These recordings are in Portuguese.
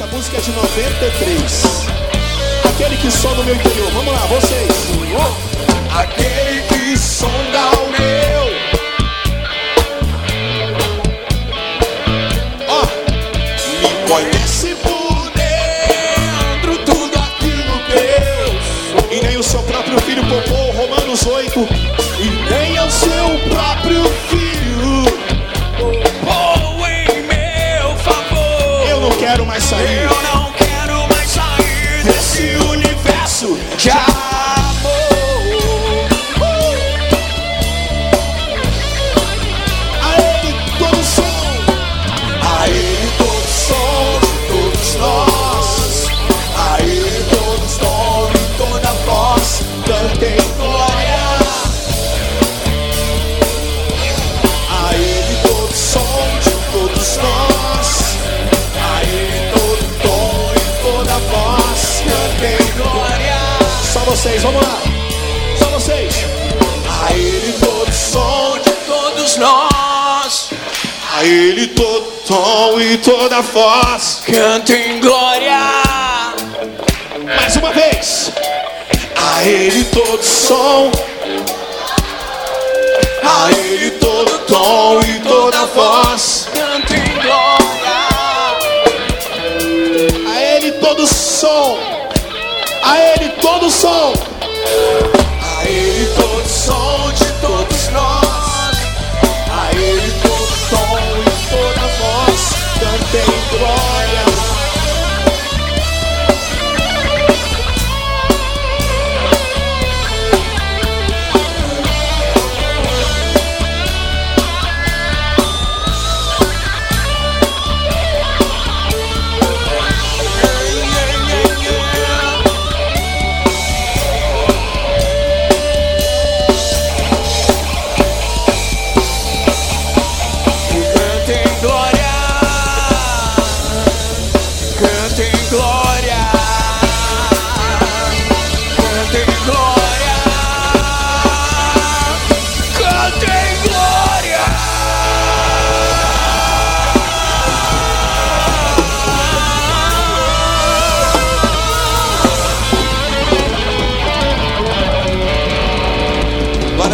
Essa música é de 93. Aquele que sonda o meu interior. Vamos lá, vocês. Quero mais sair. Eu não quero mais sair desse universo de vocês, vamos lá. Só vocês. A ele todo som de Todos nós a ele todo tom e toda voz. cantem glória. Mais uma vez. A ele todo som. A ele todo tom e toda voz. Cantem glória. A ele todo som. A ele todo som.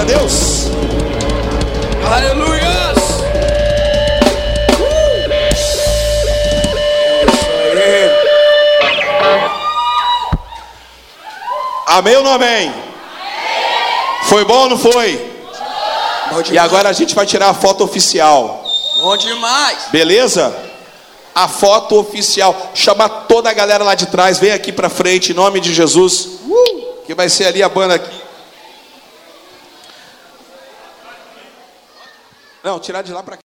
Glória a Deus. Aleluias. Amém ou não amém? Foi bom ou não foi? Bom E agora a gente vai tirar a foto oficial. Bom demais. Beleza? A foto oficial. Chama toda a galera lá de trás. Vem aqui pra frente, em nome de Jesus. Que vai ser ali a banda aqui. Não, tirar de lá cá.